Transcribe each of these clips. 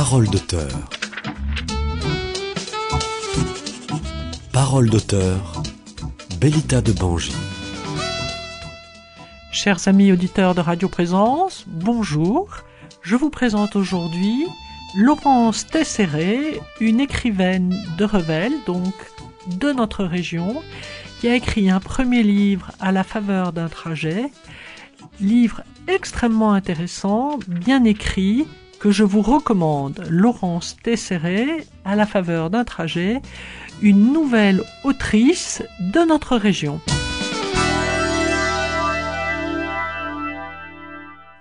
Parole d'auteur. Parole d'auteur. Bellita de Bangy. Chers amis auditeurs de Radio Présence, bonjour. Je vous présente aujourd'hui Laurence Tesséré, une écrivaine de Revel, donc de notre région, qui a écrit un premier livre à la faveur d'un trajet, livre extrêmement intéressant, bien écrit, que je vous recommande. Laurence Tesséré, à la faveur d'un trajet, une nouvelle autrice de notre région.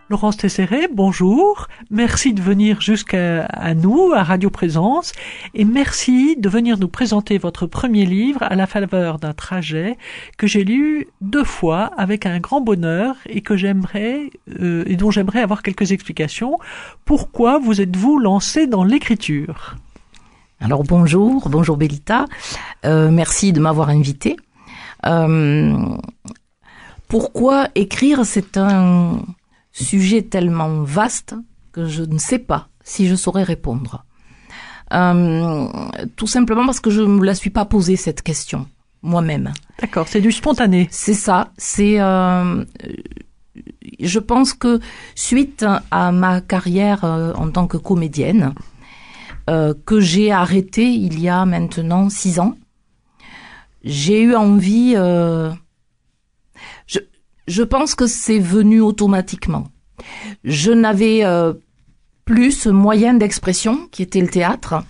Laurence Tesséré, bonjour. Merci de venir jusqu'à nous, à Radio Présence, et merci de venir nous présenter votre premier livre à la faveur d'un trajet que j'ai lu deux fois avec un grand bonheur et que j'aimerais euh, et dont j'aimerais avoir quelques explications. Pourquoi vous êtes-vous lancé dans l'écriture? Alors bonjour, bonjour Bellita. Euh, merci de m'avoir invité. Euh, pourquoi écrire? C'est un sujet tellement vaste que je ne sais pas si je saurais répondre. Euh, tout simplement parce que je ne me la suis pas posée cette question moi-même. D'accord, c'est du spontané. C'est ça. C'est, euh, je pense que suite à ma carrière euh, en tant que comédienne, euh, que j'ai arrêtée il y a maintenant six ans, j'ai eu envie. Je, pense que c'est venu automatiquement. Je n'avais euh, plus ce moyen d'expression qui était le théâtre,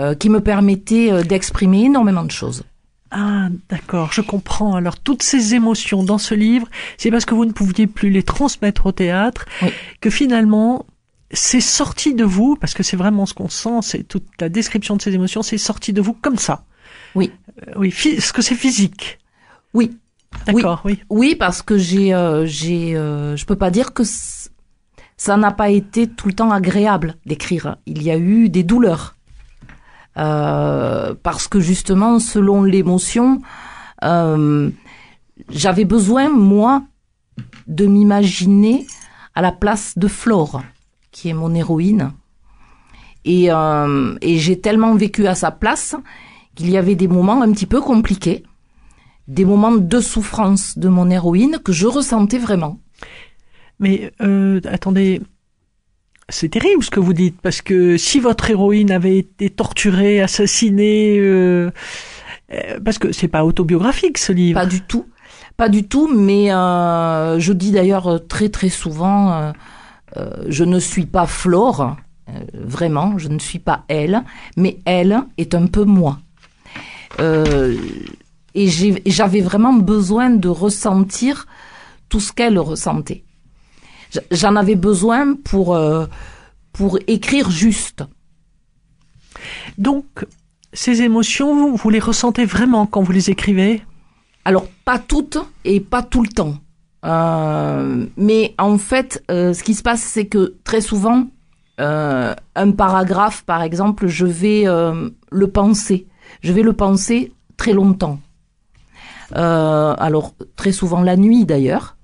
euh, qui me permettait euh, d'exprimer énormément de choses. Ah, d'accord, je comprends. Alors, toutes ces émotions dans ce livre, c'est parce que vous ne pouviez plus les transmettre au théâtre, Oui. que finalement, c'est sorti de vous, parce que c'est vraiment ce qu'on sent, c'est toute la description de ces émotions, c'est sorti de vous comme ça. Oui. Euh, oui, ce que c'est physique. Oui, D'accord, oui. oui, parce que j'ai, euh, j'ai, euh, je peux pas dire que ça n'a pas été tout le temps agréable d'écrire. Il y a eu des douleurs. Euh, parce que justement, selon l'émotion, euh, j'avais besoin, moi, de m'imaginer à la place de Flore, qui est mon héroïne. Et, euh, et j'ai tellement vécu à sa place qu'il y avait des moments un petit peu compliqués, des moments de souffrance de mon héroïne que je ressentais vraiment. Mais euh, attendez, c'est terrible ce que vous dites, parce que si votre héroïne avait été torturée, assassinée, euh, euh, parce que c'est pas autobiographique ce livre. Pas du tout, pas du tout, mais euh, je dis d'ailleurs très très souvent, euh, euh, je ne suis pas Flore, euh, vraiment, je ne suis pas elle, mais elle est un peu moi. Et j'avais vraiment besoin de ressentir tout ce qu'elle ressentait. J'en avais besoin pour euh, pour écrire juste. Donc, ces émotions, vous, vous les ressentez vraiment quand vous les écrivez? Alors pas toutes et pas tout le temps. Euh, mais en fait, euh, ce qui se passe, c'est que très souvent, euh, un paragraphe, par exemple, je vais le penser. Je vais le penser très longtemps. Euh, alors très souvent la nuit d'ailleurs.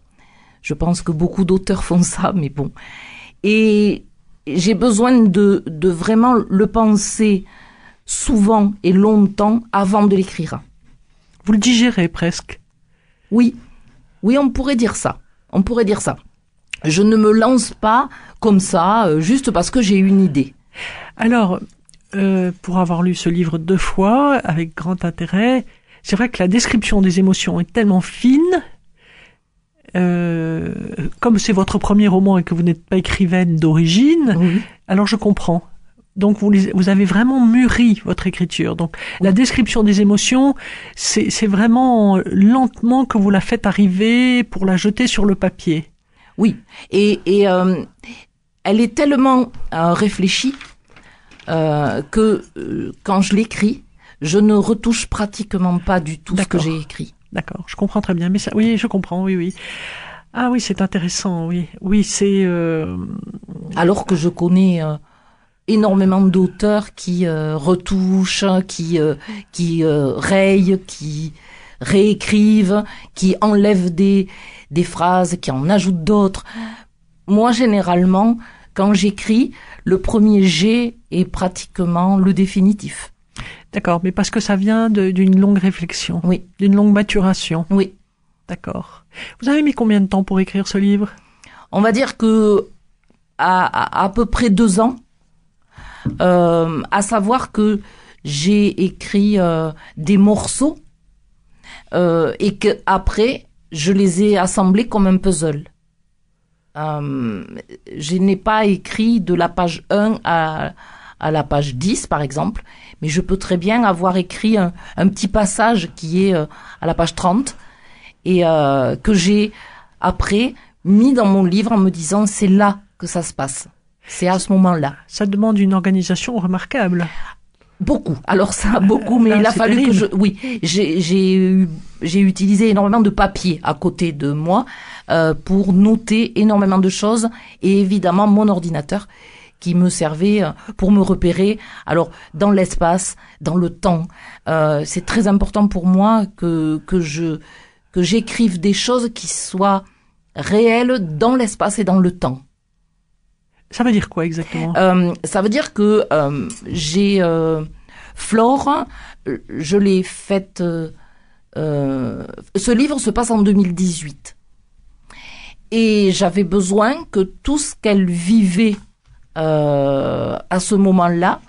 Je pense que beaucoup d'auteurs font ça, mais bon. Et j'ai besoin de, de vraiment le penser souvent et longtemps avant de l'écrire. Vous le digérez presque. Oui, oui, on pourrait dire ça. On pourrait dire ça. Je ne me lance pas comme ça, euh, juste parce que j'ai une idée. Alors, euh, pour avoir lu ce livre deux fois, avec grand intérêt, c'est vrai que la description des émotions est tellement fine. Euh, comme c'est votre premier roman et que vous n'êtes pas écrivaine d'origine, Oui. alors je comprends. Donc vous, les- vous avez vraiment mûri votre écriture. Donc la description des émotions, c'est vraiment lentement que vous la faites arriver pour la jeter sur le papier. Oui. Et, et euh, elle est tellement euh, réfléchie que quand je l'écris, je ne retouche pratiquement pas du tout ce que j'ai écrit. D'accord, je comprends très bien. Mais ça, oui, je comprends. Oui, oui. Ah oui, c'est intéressant. Oui, oui, c'est. euh, Alors que je connais euh, énormément d'auteurs qui euh, retouchent, qui euh, qui rayent, qui réécrivent, qui enlèvent des des phrases, qui en ajoutent d'autres. Moi, généralement, quand j'écris, le premier G est pratiquement le définitif. D'accord, mais parce que ça vient d'une longue réflexion, Oui, d'une longue maturation. oui. D'accord. Vous avez mis combien de temps pour écrire ce livre? On va dire que à, à, à peu près deux ans, euh, à savoir que j'ai écrit euh, des morceaux euh, et que après je les ai assemblés comme un puzzle. Euh, je n'ai pas écrit de la page 1 à, à la page 10 par exemple, mais je peux très bien avoir écrit un, un petit passage qui est euh, à la page 30 et euh, que j'ai après mis dans mon livre en me disant c'est là que ça se passe. C'est à ce moment-là. Ça demande une organisation remarquable. Beaucoup. Alors ça, beaucoup, mais Ah, il a fallu que je, oui, j'ai j'ai utilisé énormément de papier à côté de moi euh, pour noter énormément de choses et évidemment mon ordinateur qui me servait euh, pour me repérer. Alors dans l'espace, dans le temps, euh, c'est très important pour moi que que je que j'écrive des choses qui soient réelles dans l'espace et dans le temps. Ça veut dire quoi exactement? Euh, ça veut dire que euh, j'ai euh, Flore, je l'ai faite. euh, euh, ce livre se passe en 2018 et j'avais besoin que tout ce qu'elle vivait euh, à ce moment-là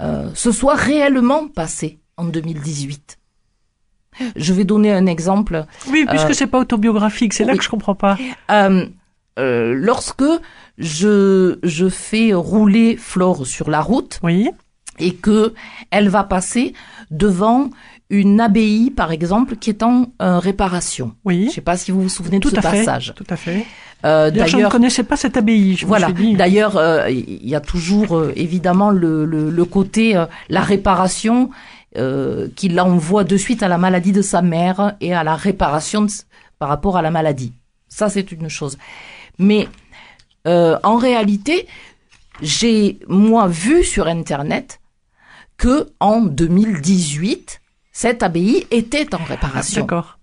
euh, se soit réellement passé en 2018. Je vais donner un exemple. Oui, puisque euh, c'est pas autobiographique, c'est là que je comprends pas. Euh, euh, lorsque je, je fais rouler Flore sur la route Oui, et que elle va passer devant une abbaye, par exemple, qui est en euh, réparation. oui, Je sais pas si vous vous souvenez de tout ce à fait. passage. Tout à fait. Euh, D'ailleurs, je ne connaissais pas cette abbaye. Je voilà. D'ailleurs, euh, il y a toujours évidemment le, le, le côté la réparation qui l'envoie de suite à la maladie de sa mère et à la réparation de par rapport à la maladie. Ça, c'est une chose. Mais en réalité, j'ai moi vu sur Internet que en 2018, cette abbaye était en réparation. D'accord.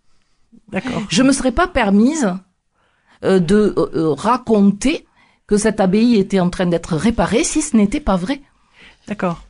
D'accord. Je me serais pas permise euh, de euh, euh, raconter que cette abbaye était en train d'être réparée si ce n'était pas vrai. D'accord.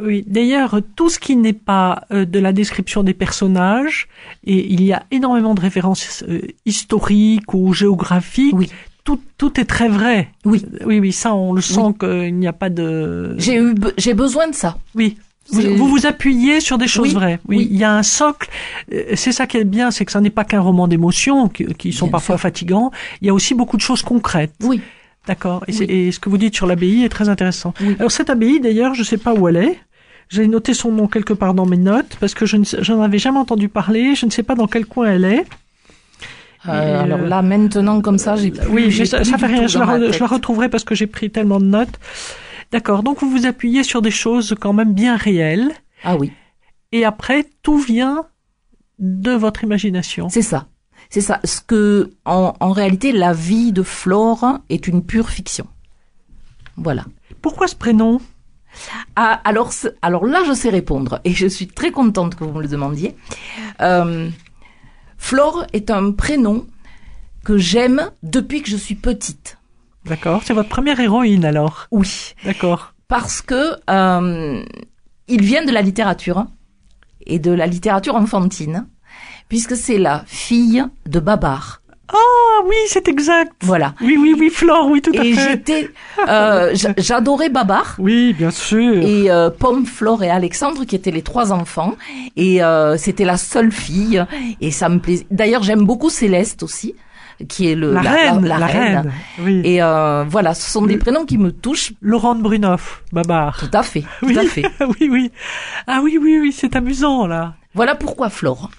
Oui. D'ailleurs, tout ce qui n'est pas euh, de la description des personnages, et il y a énormément de références euh, historiques ou géographiques. Oui. Tout, tout est très vrai. Oui. Oui, oui, ça, on le sent qu'il n'y a pas de. J'ai eu, be- j'ai besoin de ça. Oui. Vous, vous vous appuyez sur des choses Oui, vraies. Oui, oui. il y a un socle. Euh, C'est ça qui est bien, c'est que ça n'est pas qu'un roman d'émotions qui, qui sont Bien parfois fatigants. Il y a aussi beaucoup de choses concrètes. Oui. D'accord. Et, c'est- Oui. et ce que vous dites sur l'abbaye est très intéressant. Alors cette abbaye, d'ailleurs, je ne sais pas où elle est. J'ai noté son nom quelque part dans mes notes parce que je ne sais- j'en avais jamais entendu parler. Je ne sais pas dans quel coin elle est. Euh, euh, alors là, maintenant, comme ça, j'ai. Oui, ça, plus ça du fait rien. Je la retrouverai parce que j'ai pris tellement de notes. D'accord. Donc vous vous appuyez sur des choses quand même bien réelles. Ah oui, Et après, tout vient de votre imagination. c'est ça. C'est ça. Ce que, en, en réalité, la vie de Flore est une pure fiction. Voilà. Pourquoi ce prénom? Ah, alors là, je sais répondre et je suis très contente que vous me le demandiez. Euh, Flore est un prénom que j'aime depuis que je suis petite. D'accord. C'est votre première héroïne alors. Oui, D'accord. parce que euh, il vient de la littérature hein, et de la littérature enfantine, puisque c'est la fille de Babar. Ah oui, c'est exact. Voilà. Oui, oui, oui, Flore, oui, tout à fait. j'étais, euh, j'a- j'adorais Babar. Oui, bien sûr. et euh, Pomme, Flore et Alexandre qui étaient les trois enfants et euh, c'était la seule fille et ça me plaisait. D'ailleurs j'aime beaucoup Céleste aussi qui est le la, reine, la, la reine. Oui. Et euh, voilà, ce sont des prénoms qui me touchent Laurent de Brunoff, Babar. tout à fait, tout Oui. à fait. oui, oui. Ah oui, oui, oui, c'est amusant là. Voilà pourquoi Flore.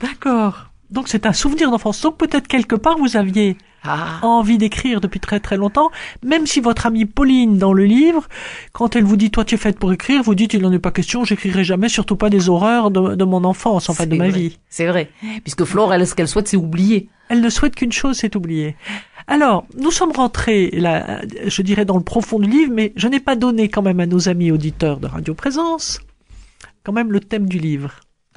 D'accord. Donc c'est un souvenir d'enfance. Donc peut-être quelque part vous aviez Ah, envie d'écrire depuis très très longtemps, même si votre amie Pauline dans le livre, quand elle vous dit toi tu es faite pour écrire, vous dites il n'en est pas question, j'écrirai jamais, surtout pas des horreurs de, de mon enfance, enfin de c'est ma vrai, vie. C'est vrai, puisque Flore, elle, ce qu'elle souhaite, c'est oublier. Elle ne souhaite qu'une chose, c'est oublier. Alors, nous sommes rentrés, là, je dirais, dans le profond du livre, mais je n'ai pas donné quand même à nos amis auditeurs de Radio Présence, quand même le thème du livre.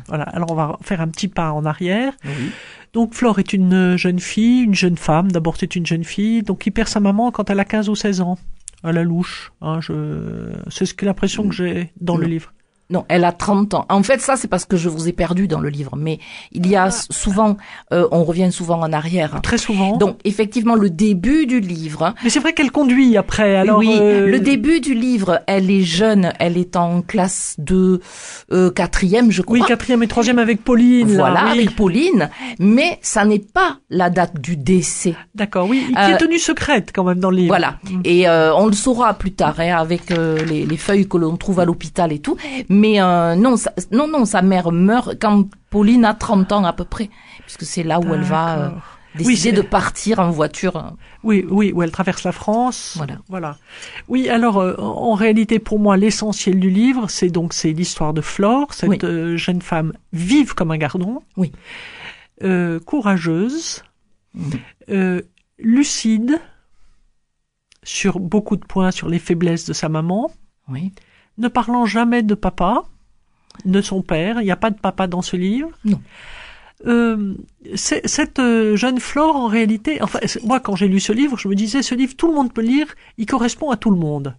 Voilà, alors on va faire un petit pas en arrière. Oui. Donc Flore est une jeune fille, une jeune femme. D'abord c'est une jeune fille, donc qui perd sa maman quand elle a 15 ou 16 ans. À la louche. Hein, je... C'est ce que l'impression que j'ai dans le livre. Non, elle a 30 ans. En fait, ça, c'est parce que je vous ai perdu dans le livre. Mais il y a s- souvent, euh, on revient souvent en arrière. Très souvent. Donc, effectivement, le début du livre. Mais c'est vrai qu'elle conduit après. Alors, oui, euh, le début du livre, elle est jeune, elle est en classe de euh, quatrième, je crois. Oui, quatrième et troisième avec Pauline. là, Voilà, oui. avec Pauline. Mais ça n'est pas la date du décès. D'accord, oui. Qui Euh, est tenue secrète quand même dans le livre. Voilà. Et euh, on le saura plus tard hein, avec les, les feuilles que l'on trouve à l'hôpital et tout. Mais euh, non, ça- non, non, sa mère meurt quand Pauline a 30 ans à peu près, puisque c'est là où elle va euh, décider Oui, de partir en voiture. Oui, oui, où elle traverse la France. Voilà. Voilà. Oui, alors euh, en réalité, pour moi, l'essentiel du livre, c'est donc c'est l'histoire de Flore, cette Oui. jeune femme vive comme un gardon, Oui. courageuse, euh, lucide sur beaucoup de points sur les faiblesses de sa maman, Oui. Ne parlant jamais de papa, de son père. Il n'y a pas de papa dans ce livre. Non. Euh, c'est- cette euh, jeune Flore, en réalité, enfin, moi, quand j'ai lu ce livre, je me disais, ce livre, tout le monde peut le lire, il correspond à tout le monde.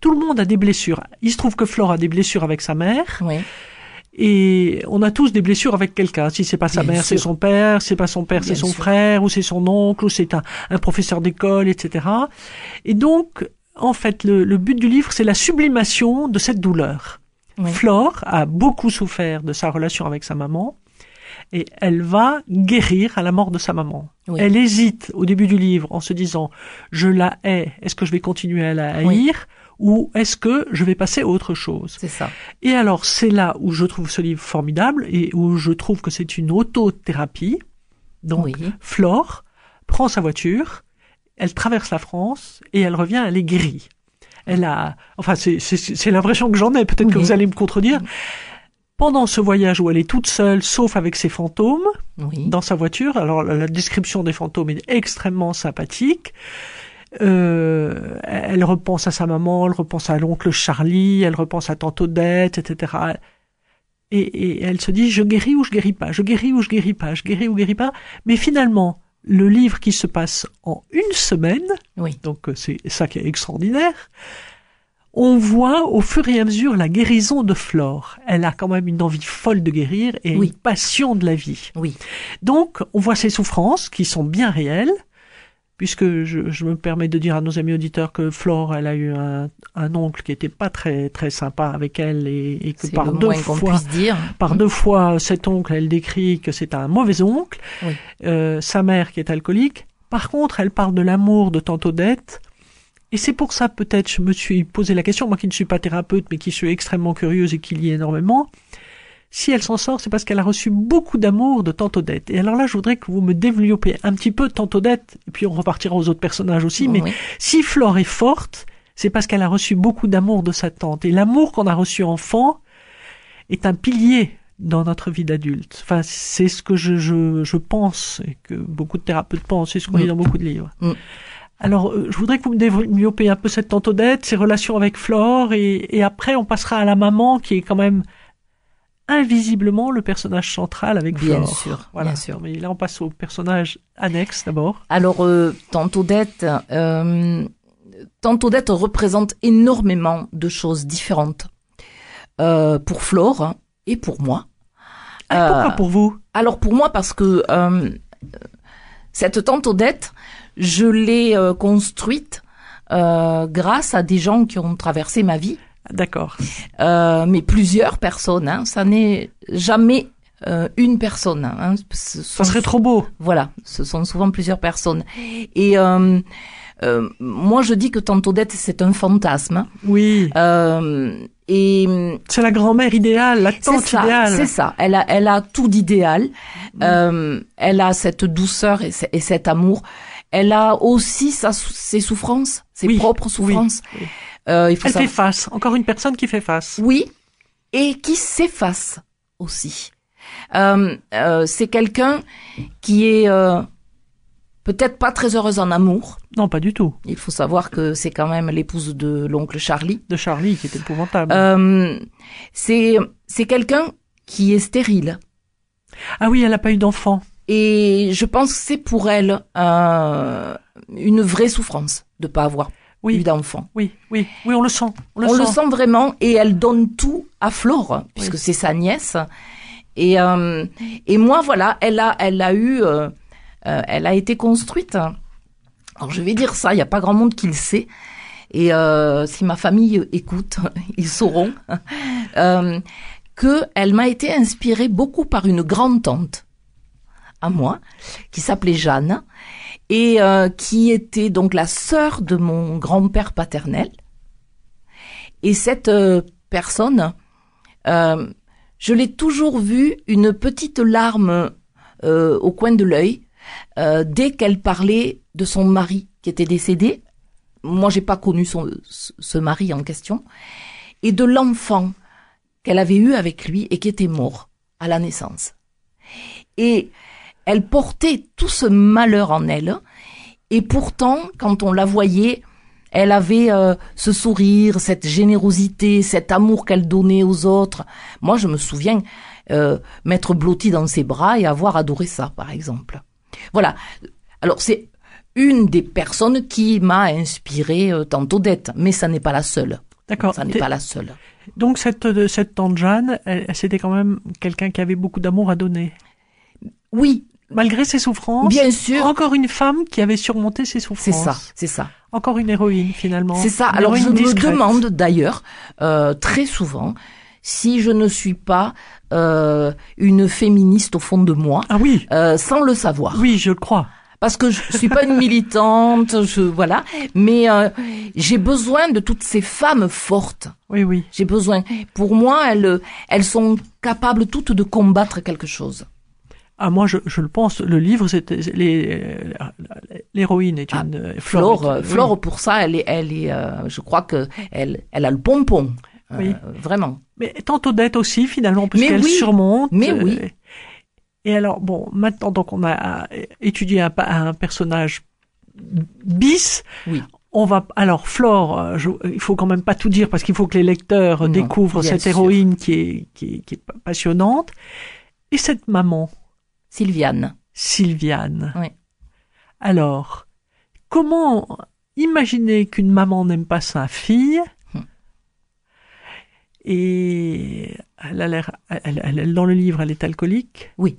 Tout le monde a des blessures. Il se trouve que Flore a des blessures avec sa mère, Oui. et on a tous des blessures avec quelqu'un. Si c'est pas sa Bien mère, c'est son père. Si c'est pas son père, c'est son sûr. frère, ou c'est son oncle, ou c'est un, un professeur d'école, etc. Et donc, en fait, le, le but du livre, c'est la sublimation de cette douleur. Oui. Flore a beaucoup souffert de sa relation avec sa maman et elle va guérir à la mort de sa maman. Oui. Elle hésite au début du livre en se disant je la hais, est-ce que je vais continuer à la haïr Oui. ou est-ce que je vais passer à autre chose? C'est ça. Et alors c'est là où je trouve ce livre formidable et où je trouve que c'est une autothérapie. Donc. Flore prend sa voiture, elle traverse la France et elle revient, elle est guérie. Elle a, enfin, c'est, l'impression que j'en ai. Peut-être que vous allez me contredire. Pendant ce voyage où elle est toute seule, sauf avec ses fantômes, Oui. dans sa voiture, alors la, la description des fantômes est extrêmement sympathique. Euh, elle repense à sa maman, elle repense à l'oncle Charlie, elle repense à tante Odette, etc. Et, et elle se dit je guéris ou je guéris pas, je guéris ou je guéris pas, je guéris ou je guéris pas? Mais finalement, le livre qui se passe en une semaine, Oui. donc euh, c'est ça qui est extraordinaire, on voit au fur et à mesure la guérison de Flore. Elle a quand même une envie folle de guérir et Oui. une passion de la vie. Oui. Donc, on voit ses souffrances qui sont bien réelles, puisque je, je me permets de dire à nos amis auditeurs que Flore, elle a eu un, un oncle qui était pas très très sympa avec elle et, et que par deux fois, dire. par deux fois, cet oncle, elle décrit que c'est un mauvais oncle. Oui. Euh, sa mère qui est alcoolique. Par contre, elle parle de l'amour de tante Odette. Et c'est pour ça, peut-être, je me suis posé la question, moi qui ne suis pas thérapeute, mais qui suis extrêmement curieuse et qui lit énormément. Si elle s'en sort, c'est parce qu'elle a reçu beaucoup d'amour de tante Odette. Et alors là, je voudrais que vous me développiez un petit peu tante Odette, et puis on repartira aux autres personnages aussi, mais Oui. si Flore est forte, c'est parce qu'elle a reçu beaucoup d'amour de sa tante. Et l'amour qu'on a reçu enfant est un pilier dans notre vie d'adulte. Enfin, c'est ce que je, je, je pense, et que beaucoup de thérapeutes pensent, c'est ce qu'on Mm. lit dans beaucoup de livres. Mm. Alors, euh, je voudrais que vous me développiez un peu cette tante Odette, ses relations avec Flore, et, et après on passera à la maman, qui est quand même invisiblement le personnage central avec Bien Flore. sûr, Voilà. bien sûr. Mais là, on passe au personnage annexe d'abord. Alors, euh, Tante Odette, euh, Tante Odette représente énormément de choses différentes euh, pour Flore et pour moi. Ah, Euh, pourquoi pour vous? Alors pour moi, parce que euh, cette Tante Odette, je l'ai euh, construite euh, grâce à des gens qui ont traversé ma vie, D'accord. euh, mais plusieurs personnes. Hein, ça n'est jamais euh, une personne. Hein, ce Ça serait trop beau. voilà, ce sont souvent plusieurs personnes. Et euh, euh, moi, je dis que Tante Odette, c'est un fantasme. Oui. Euh, et C'est la grand-mère idéale, la tante ça, idéale. c'est ça. Elle a, elle a tout d'idéal. Euh, elle a cette douceur et, ce- et cet amour. Elle a aussi sa, ses souffrances, ses Oui, propres souffrances. oui. Euh, il faut Elle fait face. Encore une personne qui fait face. Oui, et qui s'efface aussi. Euh, euh, c'est quelqu'un qui est euh, peut-être pas très heureuse en amour. Non, pas du tout. Il faut savoir que c'est quand même l'épouse de l'oncle Charlie. De Charlie, qui est épouvantable. Euh, c'est c'est quelqu'un qui est stérile. Ah oui, elle n'a pas eu d'enfant. Et je pense que c'est pour elle euh, une vraie souffrance de pas avoir Oui. d'enfant. Oui, oui, oui, on le sent. On le On sent. le sent vraiment et elle donne tout à Flore puisque c'est sa nièce. Et euh, et moi voilà, elle a elle a eu euh, euh, elle a été construite. Alors je vais dire ça, il y a pas grand monde qui le sait. Et euh, si ma famille écoute, ils sauront euh, que elle m'a été inspirée beaucoup par une grande tante à moi qui s'appelait Jeanne et euh, qui était donc la sœur de mon grand-père paternel. Et cette euh, personne, euh, je l'ai toujours vue une petite larme euh, au coin de l'œil euh, dès qu'elle parlait de son mari qui était décédé. Moi, j'ai pas connu son, ce ce mari en question et de l'enfant qu'elle avait eu avec lui et qui était mort à la naissance. Et elle portait tout ce malheur en elle. Et pourtant, quand on la voyait, elle avait euh, ce sourire, cette générosité, cet amour qu'elle donnait aux autres. Moi, je me souviens euh, m'être blottie dans ses bras et avoir adoré ça, par exemple. Voilà. Alors, c'est une des personnes qui m'a inspiré euh, tantôt d'être, mais ça n'est pas la seule. D'accord. Ça n'est pas la seule. Donc cette euh, cette tante Jeanne, c'était quand même quelqu'un qui avait beaucoup d'amour à donner, Oui, malgré ses souffrances. bien sûr. Encore une femme qui avait surmonté ses C'est souffrances. ça, c'est ça. Encore une héroïne finalement. C'est ça. Une Alors je me demande d'ailleurs euh, très souvent si je ne suis pas euh, une féministe au fond de moi, Ah oui, euh, sans le savoir. oui, je le crois. Parce que je suis pas une militante, je voilà, mais euh, j'ai besoin de toutes ces femmes fortes. Oui, oui. J'ai besoin. Pour moi, elles elles sont capables toutes de combattre quelque chose. Ah moi je, je le pense. Le livre c'était euh, l'héroïne est Ah, une euh, Flore, Flore. euh, est- Flore pour ça, elle est, elle est, euh, je crois que elle, elle a le pompon. Euh, Oui. Vraiment. Mais tant Odette aussi finalement parce Mais qu'elle oui, surmonte. mais euh, oui. Et alors bon maintenant donc on a euh, étudié un, personnage bis. Oui. On va alors Flore, euh, je- il faut quand même pas tout dire parce qu'il faut que les lecteurs Non, découvrent cette sûr. héroïne qui est, qui est qui est passionnante et cette maman Sylviane. Sylviane. Oui. Alors comment imaginer qu'une maman n'aime pas sa fille Hum. et elle a l'air, elle, elle- elle- dans le livre, elle est alcoolique. Oui.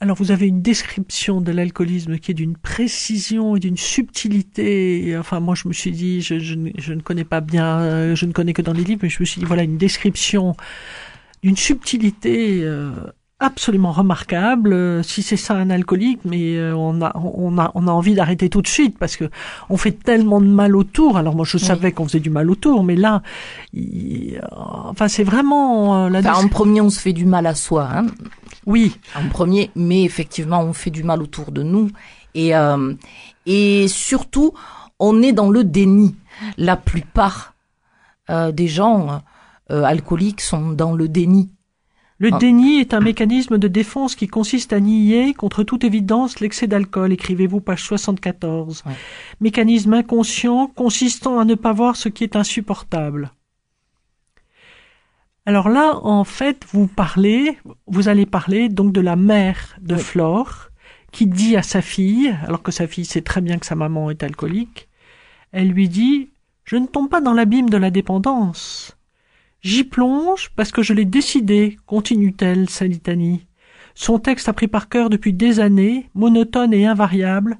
Alors vous avez une description de l'alcoolisme qui est d'une précision et d'une subtilité. Et, Enfin, moi, je me suis dit, je, je, ne- je ne connais pas bien, euh, je ne connais que dans les livres, mais je me suis dit, voilà, une description d'une subtilité euh, absolument remarquable. Euh, Si c'est ça un alcoolique, mais euh, on a, on a, on a envie d'arrêter tout de suite parce que on fait tellement de mal autour. Alors moi, je savais qu'on faisait du mal autour, mais là, il- euh, enfin, c'est vraiment la. Enfin, en premier, on se fait du mal à soi, hein, Oui, en premier, mais effectivement, on fait du mal autour de nous. Et, euh, et surtout, on est dans le déni. La plupart euh, des gens euh, alcooliques sont dans le déni. Le Ah. déni est un mécanisme de défense qui consiste à nier contre toute évidence l'excès d'alcool, écrivez-vous page 74. Ouais. Mécanisme inconscient consistant à ne pas voir ce qui est insupportable. Alors là, en fait, vous parlez, vous allez parler donc de la mère de Oui. Flore, qui dit à sa fille, alors que sa fille sait très bien que sa maman est alcoolique, elle lui dit, je ne tombe pas dans l'abîme de la dépendance. J'y plonge parce que je l'ai décidé, continue-t-elle sa litanie. Son texte appris par cœur depuis des années, monotone et invariable,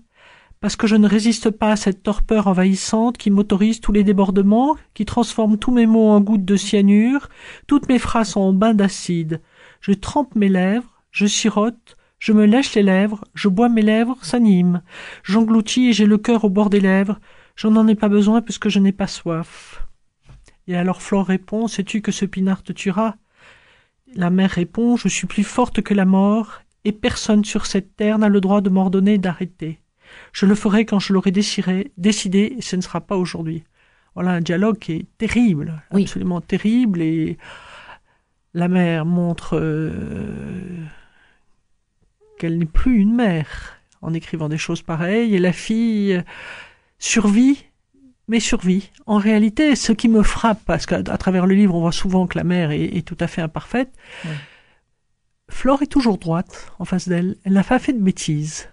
parce que je ne résiste pas à cette torpeur envahissante qui m'autorise tous les débordements, qui transforme tous mes mots en gouttes de cyanure, toutes mes phrases en bains d'acide. Je trempe mes lèvres, je sirote, je me lèche les lèvres, je bois mes lèvres, s'animent. J'engloutis et j'ai le cœur au bord des lèvres. Je n'en ai pas besoin puisque je n'ai pas soif. Et alors Flore répond, sais-tu que ce pinard te tuera? La mère répond, je suis plus forte que la mort, et personne sur cette terre n'a le droit de m'ordonner d'arrêter. Je le ferai quand je l'aurai décidé, décidé, et ce ne sera pas aujourd'hui. Voilà un dialogue qui est terrible, Oui. absolument terrible, et la mère montre euh, qu'elle n'est plus une mère en écrivant des choses pareilles, et la fille euh, survit, mais survit. En réalité, ce qui me frappe, parce qu'à travers le livre, on voit souvent que la mère est, est tout à fait imparfaite, Ouais. Flore est toujours droite en face d'elle. Elle n'a pas fait de bêtises.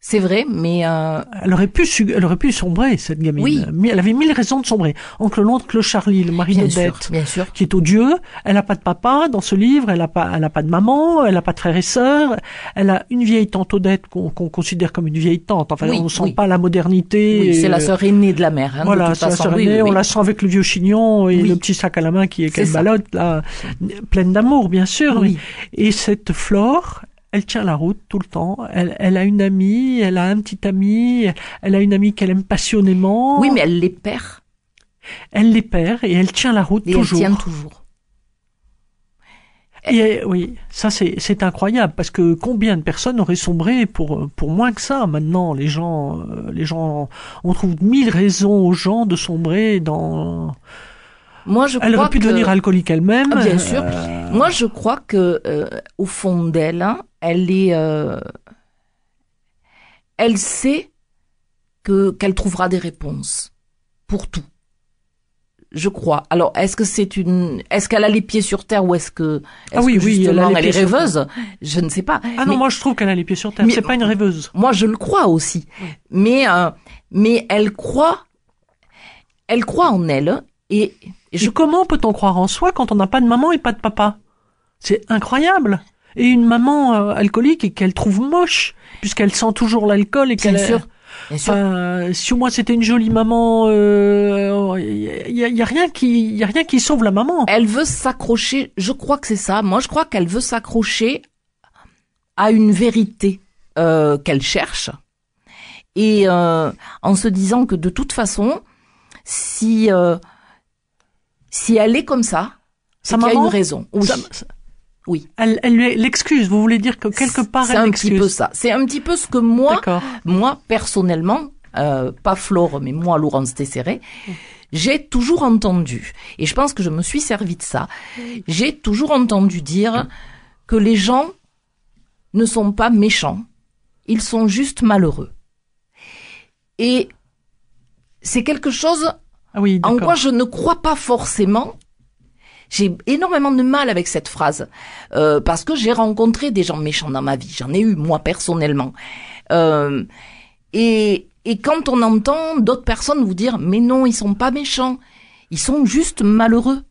C'est vrai, mais euh, Elle aurait pu, elle aurait pu sombrer, cette gamine. Oui. Mais Elle avait mille raisons de sombrer. Oncle l'oncle Charlie, le mari bien de sûr, Bette, bien sûr. qui est odieux. Elle n'a pas de papa dans ce livre. Elle n'a pas, elle a pas de maman. Elle n'a pas de frères et sœurs. Elle a une vieille tante Odette qu'on considère comme une vieille tante. Enfin, Oui, on sent oui. pas la modernité. Oui, c'est et- la sœur aînée de la mère. Hein, Voilà, c'est la sœur aînée, on la sent avec le vieux chignon et le petit sac à la main qui est qu'elle ballotte là, pleine d'amour bien sûr. Et cette Flore, elle tient la route tout le temps. Elle, elle a une amie, elle a un petit ami, elle a une amie qu'elle aime passionnément. Oui, mais elle les perd elle les perd et elle tient la route et toujours. elle tient toujours. Et oui, ça c'est c'est incroyable parce que combien de personnes auraient sombré pour pour moins que ça maintenant? Les gens euh, les gens on trouve mille raisons aux gens de sombrer dans Moi, je elle crois aurait pu que... devenir alcoolique elle-même Ah, bien sûr. Euh, Moi, je crois que euh, au fond d'elle, hein, elle est, euh, elle sait que qu'elle trouvera des réponses pour tout. Je crois. Alors, est-ce que c'est une, est-ce qu'elle a les pieds sur terre ou est-ce que, est-ce Ah oui, que oui, elle a elle, est rêveuse? Je ne sais pas. Ah non, Mais moi je trouve qu'elle a les pieds sur terre. Mais- C'est pas une rêveuse. moi, je le crois aussi. Mais, euh, mais elle croit, elle croit en elle et, et Je... comment peut-on croire en soi quand on n'a pas de maman et pas de papa? C'est incroyable. Et une maman euh, alcoolique et qu'elle trouve moche puisqu'elle sent toujours l'alcool et bien qu'elle sûr, bien sûr. Enfin, si au moins c'était une jolie maman, il y, a, y a rien qui, y a rien qui sauve la maman. Elle veut s'accrocher, je crois que c'est ça. Moi, je crois qu'elle veut s'accrocher à une vérité euh, qu'elle cherche. Et euh, en se disant que de toute façon, si euh, si elle est comme ça, c'est qu'il y a une raison. Oui, Ça- ça- oui. Elle, elle lui l'excuse. Vous voulez dire que quelque part c'est elle un l'excuse. petit peu ça. C'est un petit peu ce que moi, moi personnellement, euh, pas Flore, mais moi, Laurence Tesseret, j'ai toujours entendu, et je pense que je me suis servi de ça, j'ai toujours entendu dire que les gens ne sont pas méchants, ils sont juste malheureux. Et c'est quelque chose Ah oui, en quoi je ne crois pas forcément. J'ai énormément de mal avec cette phrase euh, parce que j'ai rencontré des gens méchants dans ma vie. J'en ai eu moi personnellement. Euh, et, et quand on entend d'autres personnes vous dire mais non ils sont pas méchants, ils sont juste malheureux.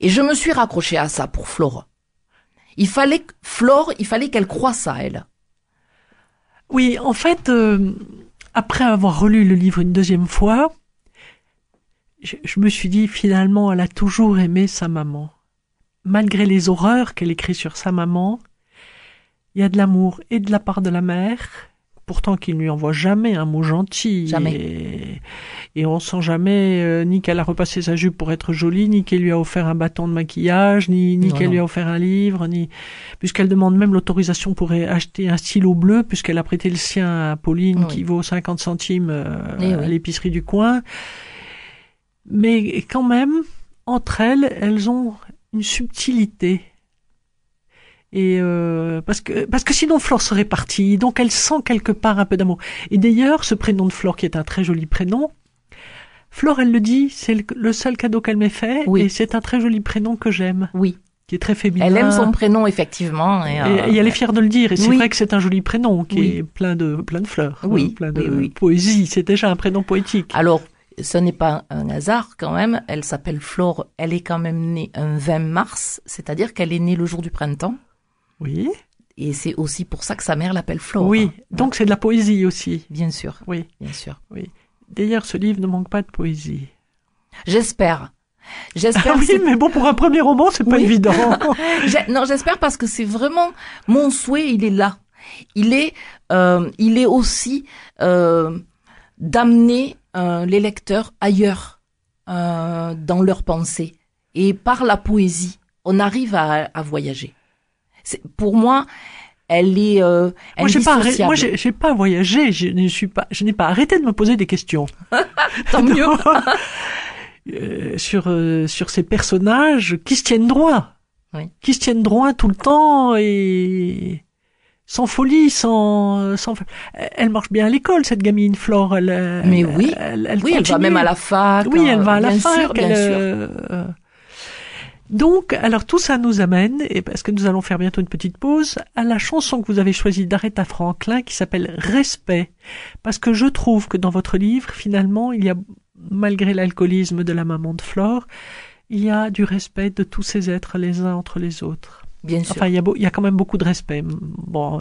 Et je me suis raccrochée à ça pour Flore. Il fallait Flore, il fallait qu'elle croie ça elle. Oui, en fait, euh, après avoir relu le livre une deuxième fois, je, je me suis dit finalement, elle a toujours aimé sa maman. Malgré les horreurs qu'elle écrit sur sa maman, il y a de l'amour et de la part de la mère, pourtant qu'il ne lui envoie jamais un mot gentil. Jamais. Et, et on sent jamais euh, ni qu'elle a repassé sa jupe pour être jolie, ni qu'elle lui a offert un bâton de maquillage, ni, ni qu'elle lui a offert un livre, ni puisqu'elle demande même l'autorisation pour acheter un stylo bleu, puisqu'elle a prêté le sien à Pauline, Oui. qui vaut 50 centimes euh, Eh à oui. l'épicerie du coin. Mais quand même, entre elles, elles ont une subtilité. Et euh, parce que parce que sinon Flore serait partie, donc elle sent quelque part un peu d'amour. Et d'ailleurs, ce prénom de Flore, qui est un très joli prénom, Flore, elle le dit, c'est le, seul cadeau qu'elle m'ait fait, Oui. et c'est un très joli prénom que j'aime, Oui, qui est très féminin. elle aime son prénom effectivement. Et, euh, et elle est fière de le dire. Et c'est Oui. vrai que c'est un joli prénom qui Oui. est plein de plein de fleurs, Oui, euh, plein de oui, oui. poésie. C'est déjà un prénom poétique. Alors, ce n'est pas un hasard quand même. Elle s'appelle Flore. Elle est quand même née un 20 mars, c'est-à-dire qu'elle est née le jour du printemps. Oui, Et c'est aussi pour ça que sa mère l'appelle Flore. oui. Donc c'est de la poésie aussi. bien sûr, Oui. bien sûr. D'ailleurs, ce livre ne manque pas de poésie. J'espère. J'espère. Ah oui, mais bon, pour un premier roman, c'est pas Oui. évident. Non, j'espère parce que c'est vraiment mon souhait. Il est là. Il est, euh, il est aussi euh, d'amener euh, les lecteurs ailleurs euh, dans leurs pensées et par la poésie, on arrive à, à voyager. C'est- Pour moi, elle est euh, moi, j'ai pas, moi, j'ai pas voyagé. Je ne suis pas, je n'ai pas arrêté de me poser des questions. Tant mieux. Euh, sur euh, sur ces personnages qui se tiennent droit, Oui. qui se tiennent droit tout le temps et sans folie, sans sans. Elle marche bien à l'école cette gamine Flore. Elle, Mais oui. elle, elle oui, elle va même à la fac. Oui, elle hein, va à la bien fac. sûr, bien elle, sûr. euh, Donc, alors tout ça nous amène, et parce que nous allons faire bientôt une petite pause, à la chanson que vous avez choisie d'Aretha Franklin qui s'appelle Respect. Parce que je trouve que dans votre livre, finalement, il y a, malgré l'alcoolisme de la maman de Flore, il y a du respect de tous ces êtres les uns entre les autres. Bien sûr. Enfin, il y, a beau- il y a quand même beaucoup de respect. Bon,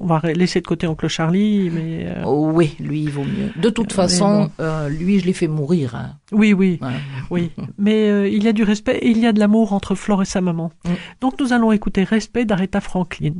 on va laisser de côté Oncle Charlie, mais euh, Oh, oui, lui, il vaut mieux. De toute Mais façon, bon. euh, lui, je l'ai fait mourir. hein. oui, oui, Ouais. oui. Mais euh, il y a du respect et il y a de l'amour entre Flore et sa maman. Mm. Donc nous allons écouter Respect d'Aretha Franklin.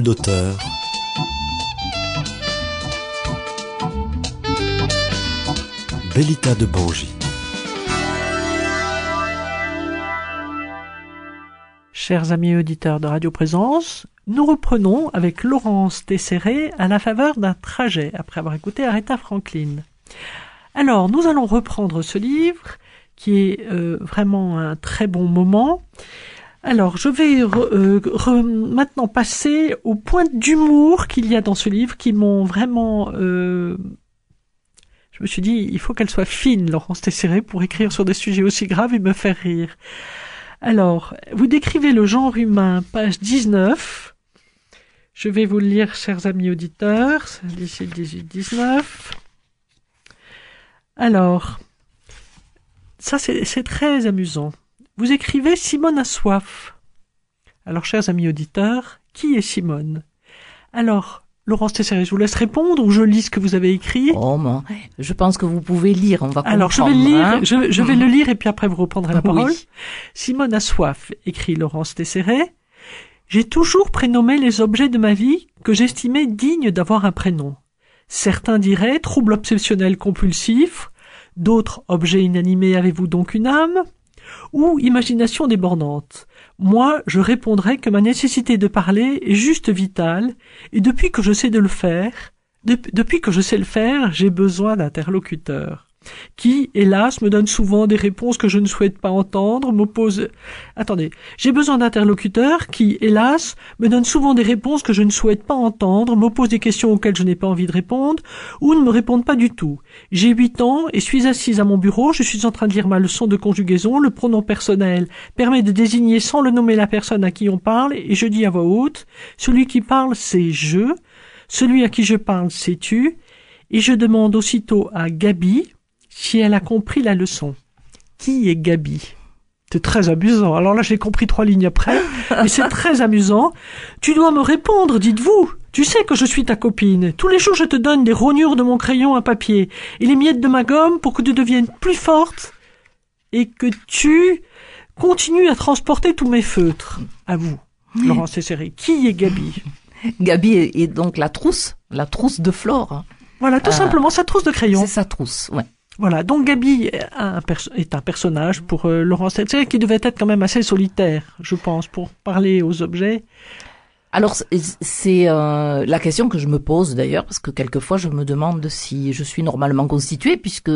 D'auteur. Bellita de Bangy. Chers amis auditeurs de Radio Présence, nous reprenons avec Laurence Tesséré à la faveur d'un trajet après avoir écouté Aretha Franklin. Alors, nous allons reprendre ce livre qui est euh, vraiment un très bon moment. Alors, je vais re- euh, re- maintenant passer aux points d'humour qu'il y a dans ce livre qui m'ont vraiment... euh, je me suis dit, il faut qu'elle soit fine, Laurence Tesséré, pour écrire sur des sujets aussi graves et me faire rire. Alors, vous décrivez le genre humain, page 19. Je vais vous le lire, chers amis auditeurs, c'est d'ici le 18-19. Alors, ça c'est très amusant. Vous écrivez Simone a soif. Alors, chers amis auditeurs, qui est Simone? Alors, Laurence Tesséré, je vous laisse répondre ou je lis ce que vous avez écrit? Oh, mais je pense que vous pouvez lire, on va alors, je vais lire, hein. je, je vais le lire et puis après vous reprendrez la Oui. parole. Simone a soif, écrit Laurence Tesseret. J'ai toujours prénommé les objets de ma vie que j'estimais dignes d'avoir un prénom. Certains diraient trouble obsessionnel compulsif, d'autres objets inanimés avez-vous donc une âme? Ou imagination débordante. Moi, je répondrais que ma nécessité de parler est juste vitale, et depuis que je sais de le faire, dep- depuis que je sais le faire, j'ai besoin d'interlocuteurs. Qui, hélas, me donne souvent des réponses que je ne souhaite pas entendre, m'oppose... Attendez, j'ai besoin d'interlocuteurs qui, hélas, me donnent souvent des réponses que je ne souhaite pas entendre, m'opposent des questions auxquelles je n'ai pas envie de répondre, ou ne me répondent pas du tout. J'ai huit ans et suis assise à mon bureau, je suis en train de lire ma leçon de conjugaison, le pronom personnel permet de désigner sans le nommer la personne à qui on parle, et je dis à voix haute, celui qui parle c'est je, celui à qui je parle c'est tu, et je demande aussitôt à Gabi si elle a compris la leçon. Qui est Gabi? C'est très amusant. Alors là, j'ai compris trois lignes après, mais c'est très amusant. Tu dois me répondre, dites-vous. Tu sais que je suis ta copine. Tous les jours, je te donne des rognures de mon crayon à papier et les miettes de ma gomme pour que tu deviennes plus forte et que tu continues à transporter tous mes feutres. À vous, Laurence Cesséré. Qui est Gabi? Gabi est, est donc la trousse, la trousse de Flore. Voilà, tout Euh, simplement sa trousse de crayon. C'est sa trousse, ouais. Voilà, donc Gabi un est un personnage pour euh, Laurence Tetzer qui devait être quand même assez solitaire, je pense, pour parler aux objets. Alors c'est- euh, la question que je me pose d'ailleurs parce que quelquefois je me demande si je suis normalement constituée puisque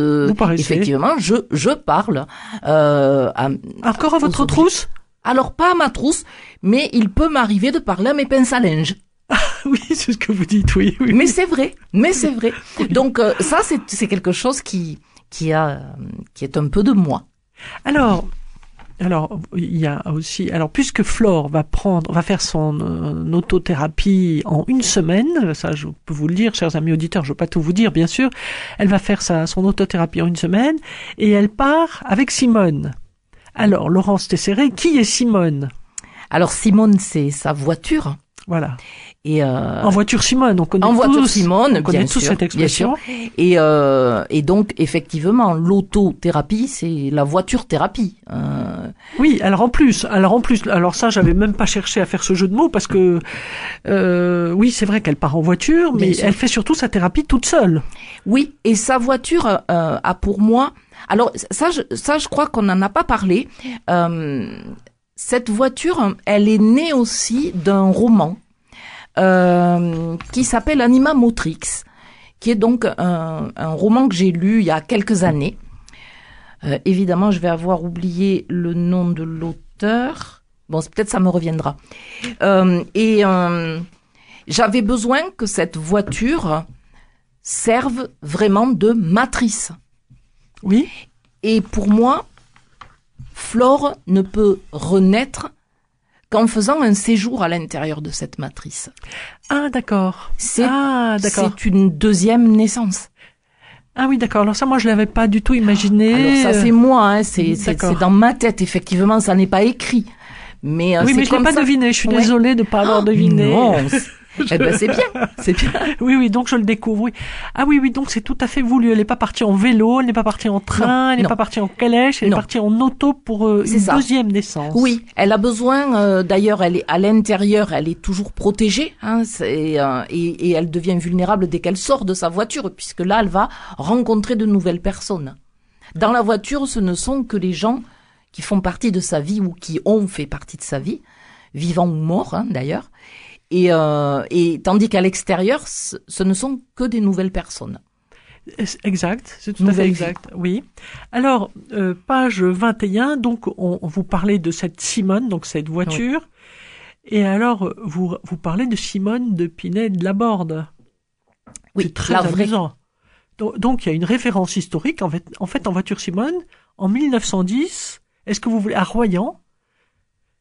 effectivement je je parle euh, à, Encore à votre trousse? Alors pas à ma trousse mais il peut m'arriver de parler à mes pinces à linge Oui, c'est ce que vous dites, oui. oui. mais c'est vrai mais c'est vrai donc euh, ça c'est c'est quelque chose qui qui a euh, qui est un peu de moi Alors, alors il y a aussi, alors puisque Flore va prendre, va faire son euh, autothérapie en une semaine, ça je peux vous le dire, chers amis auditeurs, je veux pas tout vous dire, bien sûr, elle va faire sa son autothérapie en une semaine et elle part avec Simone. Alors, Laurence Tesséré, qui est Simone? Alors Simone c'est sa voiture Voilà. Et euh, En voiture Simone, on connaît En tous, voiture Simone, on connaît bien tous sûr, cette expression. Et, euh, et donc, effectivement, l'autothérapie, c'est la voiture thérapie. Euh, Oui, alors en plus, alors en plus, alors ça, j'avais même pas cherché à faire ce jeu de mots parce que oui, c'est vrai qu'elle part en voiture, mais Bien sûr. elle fait surtout sa thérapie toute seule. oui, et sa voiture a pour moi... Alors, ça, je, ça, je crois qu'on n'en a pas parlé. Cette voiture, elle est née aussi d'un roman euh, qui s'appelle Anima Motrix, qui est donc un, un roman que j'ai lu il y a quelques années. Euh, évidemment, je vais avoir oublié le nom de l'auteur. Bon, peut-être ça me reviendra. Euh, et j'avais besoin que cette voiture serve vraiment de matrice. Oui, Et pour moi, Flore ne peut renaître qu'en faisant un séjour à l'intérieur de cette matrice. ah d'accord. C'est Ah d'accord. c'est une deuxième naissance. Ah oui d'accord. Alors ça, moi, je l'avais pas du tout imaginé. Alors ça, c'est moi, hein, c'est dans ma tête, effectivement, ça n'est pas écrit. Mais, euh, oui, mais je l'ai pas ça. deviné. Je suis Ouais. désolée de pas avoir deviné. Non, c'est- eh ben, c'est bien, c'est bien. Oui, oui, donc je le découvre. Oui. Ah oui, oui, donc c'est tout à fait voulu. Elle n'est pas partie en vélo, elle n'est pas partie en train, Non, elle n'est pas partie en calèche, elle Non. est partie en auto pour euh, une ça. deuxième naissance. Oui, elle a besoin. euh, D'ailleurs, elle est à l'intérieur, elle est toujours protégée, hein, euh, et, et elle devient vulnérable dès qu'elle sort de sa voiture, puisque là, elle va rencontrer de nouvelles personnes. Dans la voiture, ce ne sont que les gens qui font partie de sa vie ou qui ont fait partie de sa vie, vivants ou morts, hein, d'ailleurs. Et, euh, et tandis qu'à l'extérieur, ce, ne sont que des nouvelles personnes. Exact, c'est tout à fait Nouvelle vie. exact. Oui. Alors, euh, page 21, donc on, on vous parlait de cette Simone, donc cette voiture. Et alors, vous, vous parlez de Simone de Pinet de la Borde. Oui, c'est très amusant. Donc, donc, il y a une référence historique. En fait, en fait, en voiture Simone, en 1910, est-ce que vous voulez, à Royan,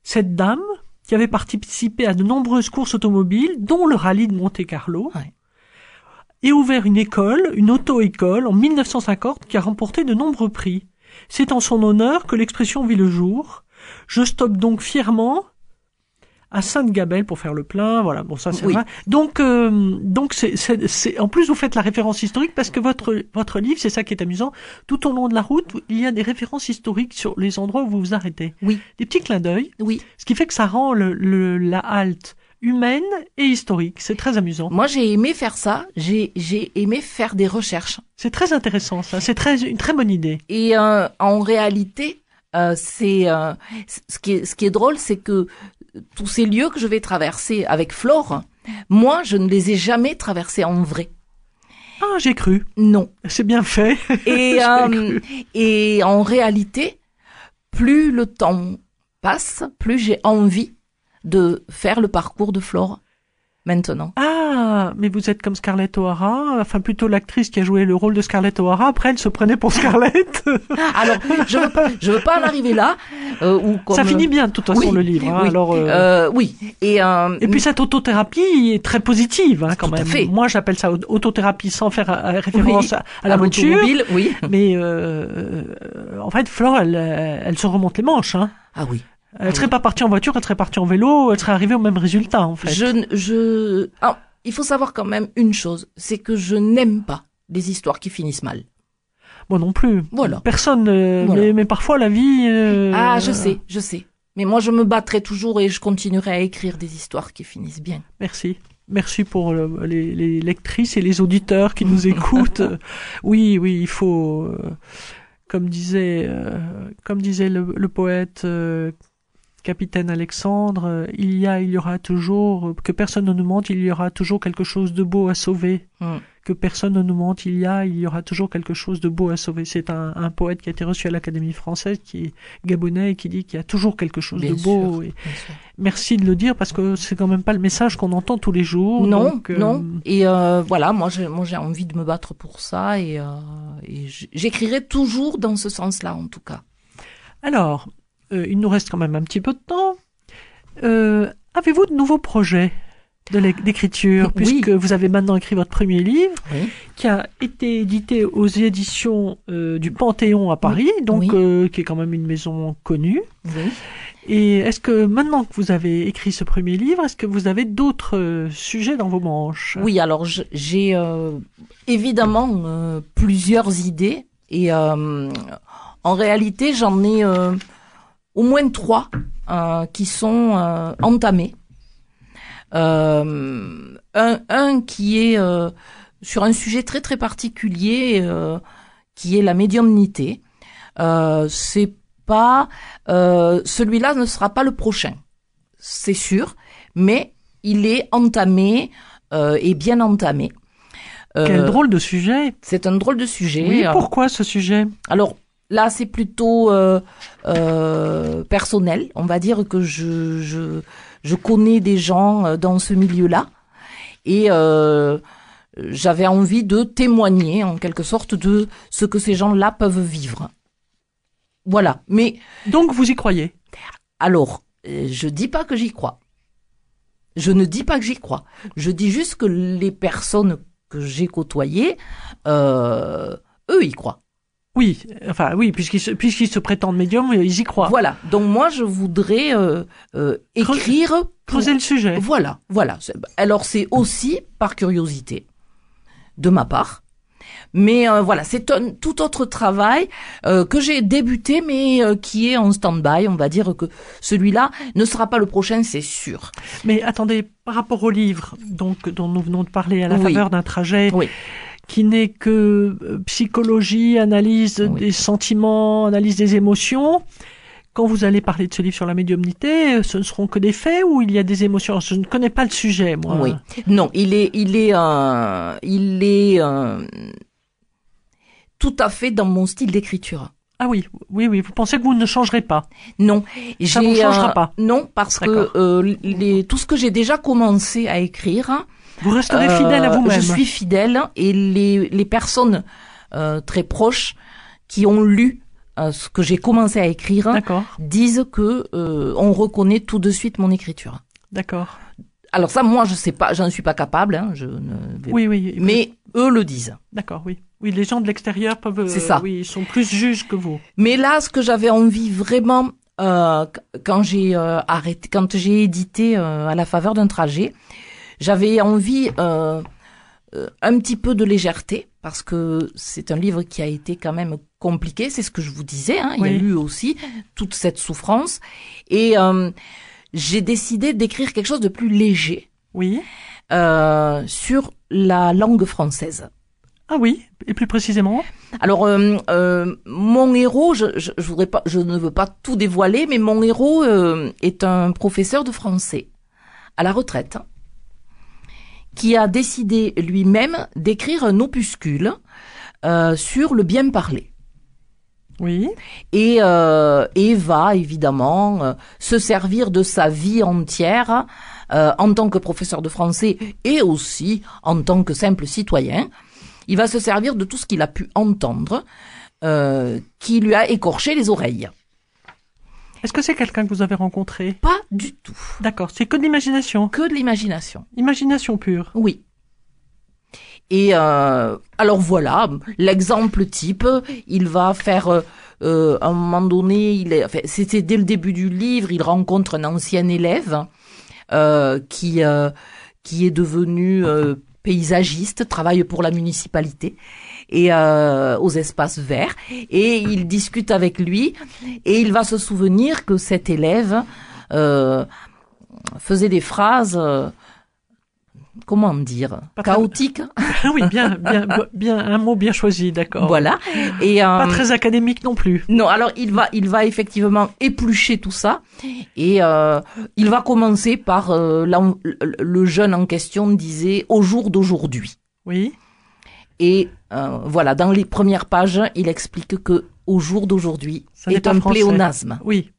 cette dame qui avait participé à de nombreuses courses automobiles, dont le rallye de Monte-Carlo, Ouais. et ouvert une école, une auto-école, en 1950, qui a remporté de nombreux prix. C'est en son honneur que l'expression vit le jour. Je stoppe donc fièrement à Sainte-Gabelle pour faire le plein, voilà. Bon, ça c'est Oui. vrai. Donc, euh, donc c'est, en plus vous faites la référence historique parce que votre votre livre, c'est ça qui est amusant. Tout au long de la route, il y a des références historiques sur les endroits où vous vous arrêtez. Oui, Des petits clins d'œil, oui. ce qui fait que ça rend le, le- la halte humaine et historique. C'est très amusant. Moi, j'ai aimé faire ça. J'ai j'ai aimé faire des recherches. C'est très intéressant, ça. C'est très une très bonne idée. Et euh, en réalité, euh, c'est euh, ce qui est ce qui est drôle, c'est que tous ces lieux que je vais traverser avec Flore, moi, je ne les ai jamais traversés en vrai. Ah, j'ai cru. Non. C'est bien fait. Et, euh, et en réalité, plus le temps passe, plus j'ai envie de faire le parcours de Flore maintenant. Ah, mais vous êtes comme Scarlett O'Hara, enfin plutôt l'actrice qui a joué le rôle de Scarlett O'Hara. Après, elle se prenait pour Scarlett. Alors, je veux pas, je veux pas en arriver là. euh, comme, Ça finit bien de toute façon Oui, le livre. hein, oui, alors. euh, euh, oui. Et, euh, Et puis cette autothérapie est très positive hein, quand Tout à même. fait. Moi j'appelle ça au- autothérapie sans faire référence oui, à, à la voiture. oui. Mais en fait Flore elle, elle se remonte les manches. Hein. Ah oui. Elle serait pas partie en voiture, elle serait partie en vélo, elle serait arrivée au même résultat en fait. Je, je, ah, il faut savoir quand même une chose, c'est que je n'aime pas les histoires qui finissent mal. Moi non plus. Voilà. Personne. euh, Voilà. mais, mais parfois la vie. euh, Ah, je sais, je sais. Mais moi, je me battrai toujours et je continuerai à écrire des histoires qui finissent bien. Merci. Merci pour le- les, les lectrices et les auditeurs qui nous écoutent. Euh, oui, oui, il faut, euh, comme disait, euh, comme disait le, le poète euh, capitaine Alexandre, euh, il y a, il y aura toujours, euh, que personne ne nous mente, il y aura toujours quelque chose de beau à sauver. Hmm. Que personne ne nous mente, il y a, il y aura toujours quelque chose de beau à sauver. C'est un, un poète qui a été reçu à l'Académie française, qui est gabonais et qui dit qu'il y a toujours quelque chose Bien de beau. sûr, Et merci de le dire parce que c'est quand même pas le message qu'on entend tous les jours. Non, donc, euh, non. Et euh, voilà, moi, j'ai, moi, j'ai envie de me battre pour ça et, euh, et j'écrirai toujours dans ce sens-là, en tout cas. Alors, euh, il nous reste quand même un petit peu de temps. Euh, Avez-vous de nouveaux projets d'écriture Oui. puisque vous avez maintenant écrit votre premier livre Oui. qui a été édité aux éditions euh, du Panthéon à Paris, donc euh, qui est quand même une maison connue. Et est-ce que maintenant que vous avez écrit ce premier livre, est-ce que vous avez d'autres euh, sujets dans vos manches? Oui, alors j'ai évidemment plusieurs idées et en réalité j'en ai au moins trois euh, qui sont euh, entamés. Euh, un, un qui est euh, sur un sujet très très particulier euh, qui est la médiumnité. Euh, c'est pas euh, celui-là ne sera pas le prochain, c'est sûr, mais il est entamé euh, et bien entamé. Quel drôle de sujet C'est un drôle de sujet. Oui, pourquoi ce sujet? Alors là, c'est plutôt euh, euh, personnel. On va dire que je, je, je connais des gens euh, dans ce milieu-là et euh, j'avais envie de témoigner en quelque sorte de ce que ces gens-là peuvent vivre. Voilà. Mais Donc vous y croyez? Alors, je dis pas que j'y crois. Je ne dis pas que j'y crois. Je dis juste que les personnes que j'ai côtoyées, euh, eux, y croient. Oui, enfin oui, puisqu'ils se, puisqu'ils se prétendent médiums, ils y croient. Voilà. Donc moi, je voudrais euh, euh, écrire. pour- Creuser le sujet. Voilà, voilà. Alors c'est aussi par curiosité de ma part. Mais euh, voilà, c'est un tout autre travail euh, que j'ai débuté, mais euh, qui est en stand-by. On va dire que celui-là ne sera pas le prochain, c'est sûr. Mais attendez, par rapport au livre donc dont nous venons de parler à la Oui. faveur d'un trajet Oui. Qui n'est que euh, psychologie, analyse Oui. des sentiments, analyse des émotions, quand vous allez parler de ce livre sur la médiumnité, euh, ce ne seront que des faits ou il y a des émotions? Je ne connais pas le sujet, moi. Oui. Non, il est, il est, euh, il est euh, tout à fait dans mon style d'écriture. Ah oui, oui, oui. Vous pensez que vous ne changerez pas? Non, Ça vous changera euh, pas? Non, parce que les, tout ce que j'ai déjà commencé à écrire, hein, Vous resterez euh, fidèle à vous-même. Je suis fidèle et les, les personnes euh, très proches qui ont lu euh, ce que j'ai commencé à écrire disent que euh, on reconnaît tout de suite mon écriture. d'accord. Alors ça, moi, je sais pas, j'en suis pas capable. Hein, je ne Oui, oui. mais eux le disent. D'accord, oui. Oui, les gens de l'extérieur peuvent. euh, C'est ça. Oui, ils sont plus juges que vous. Mais là, ce que j'avais envie vraiment qu- quand j'ai arrêté, quand j'ai édité à la faveur d'un trajet, j'avais envie euh, euh, un petit peu de légèreté parce que c'est un livre qui a été quand même compliqué. C'est ce que je vous disais. Hein, Il y a eu aussi toute cette souffrance et euh, j'ai décidé d'écrire quelque chose de plus léger Oui. euh, sur la langue française. Ah oui, et plus précisément Alors euh, euh, mon héros, je, je, je voudrais pas, je ne veux pas tout dévoiler, mais mon héros euh, est un professeur de français à la retraite qui a décidé lui-même d'écrire un opuscule euh, sur le bien parler. Oui. et, euh, et va évidemment euh, se servir de sa vie entière euh, en tant que professeur de français et aussi en tant que simple citoyen. Il va se servir de tout ce qu'il a pu entendre euh, qui lui a écorché les oreilles. Est-ce que c'est quelqu'un que vous avez rencontré? Pas du tout. D'accord, c'est que de l'imagination. Que de l'imagination. Imagination pure. Oui. Et euh, alors voilà, l'exemple type, il va faire euh, euh, à un moment donné, il est, enfin, c'était dès le début du livre, il rencontre un ancien élève euh, qui euh, qui est devenu euh, paysagiste, travaille pour la municipalité et euh, aux espaces verts, et il discute avec lui et il va se souvenir que cet élève euh, faisait des phrases. euh, Comment dire Pas très- Chaotiques Ah oui, bien, bien, bien, un mot bien choisi, d'accord. Voilà. Et euh, Pas très académique non plus. non, alors il va, il va effectivement éplucher tout ça et euh, il va commencer par euh, le jeune en question disait au jour d'aujourd'hui. Oui. Et euh, voilà, dans les premières pages, il explique que au jour d'aujourd'hui Ça est un français. pléonasme Oui.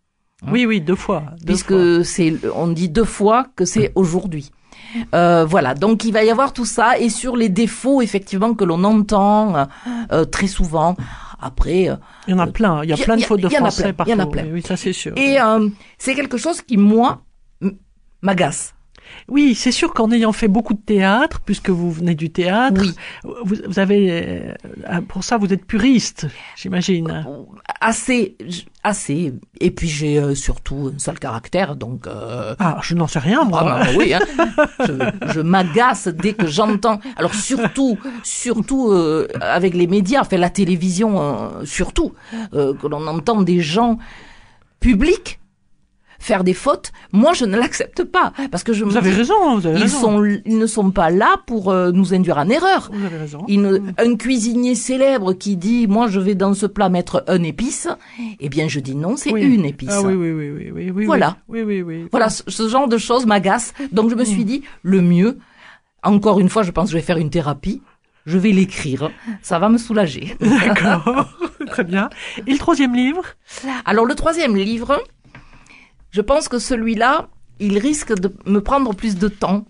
Hein? Oui, oui, deux fois. deux puisque c'est on dit deux fois que c'est aujourd'hui. Euh, voilà, donc il va y avoir tout ça et sur les défauts effectivement que l'on entend euh, très souvent. Après, euh, Il y en a plein. Il y a plein de fautes de français parfois. il y en a plein. Oui, ça c'est sûr. Et euh, c'est quelque chose qui, moi, m'agace. Oui, c'est sûr qu'en ayant fait beaucoup de théâtre, puisque vous venez du théâtre, Oui. vous, vous avez, euh, pour ça, vous êtes puriste, j'imagine. Assez, assez. Et puis j'ai euh, surtout un sale caractère, donc... Euh, Ah, je n'en sais rien, moi. ah bah oui, hein. je, je m'agace dès que j'entends. Alors surtout, surtout euh, avec les médias, enfin la télévision, euh, surtout, que l'on entend des gens publics faire des fautes. Moi, je ne l'accepte pas parce que je Vous me avez dis, raison, vous avez ils raison. sont, ils ne sont pas là pour euh, nous induire en erreur. Vous avez raison. Ne- un cuisinier célèbre qui dit moi je vais dans ce plat mettre un épice, eh bien je dis non, c'est Oui. une épice. Ah oui, oui, oui, oui, oui, oui. Voilà. Oui, oui, oui. oui. Voilà, ce, ce genre de choses m'agace. Donc je me suis dit le mieux, encore une fois, je pense que je vais faire une thérapie. Je vais l'écrire, ça va me soulager. D'accord. Très bien. Et le troisième livre? Alors le troisième livre, je pense que celui-là, il risque de me prendre plus de temps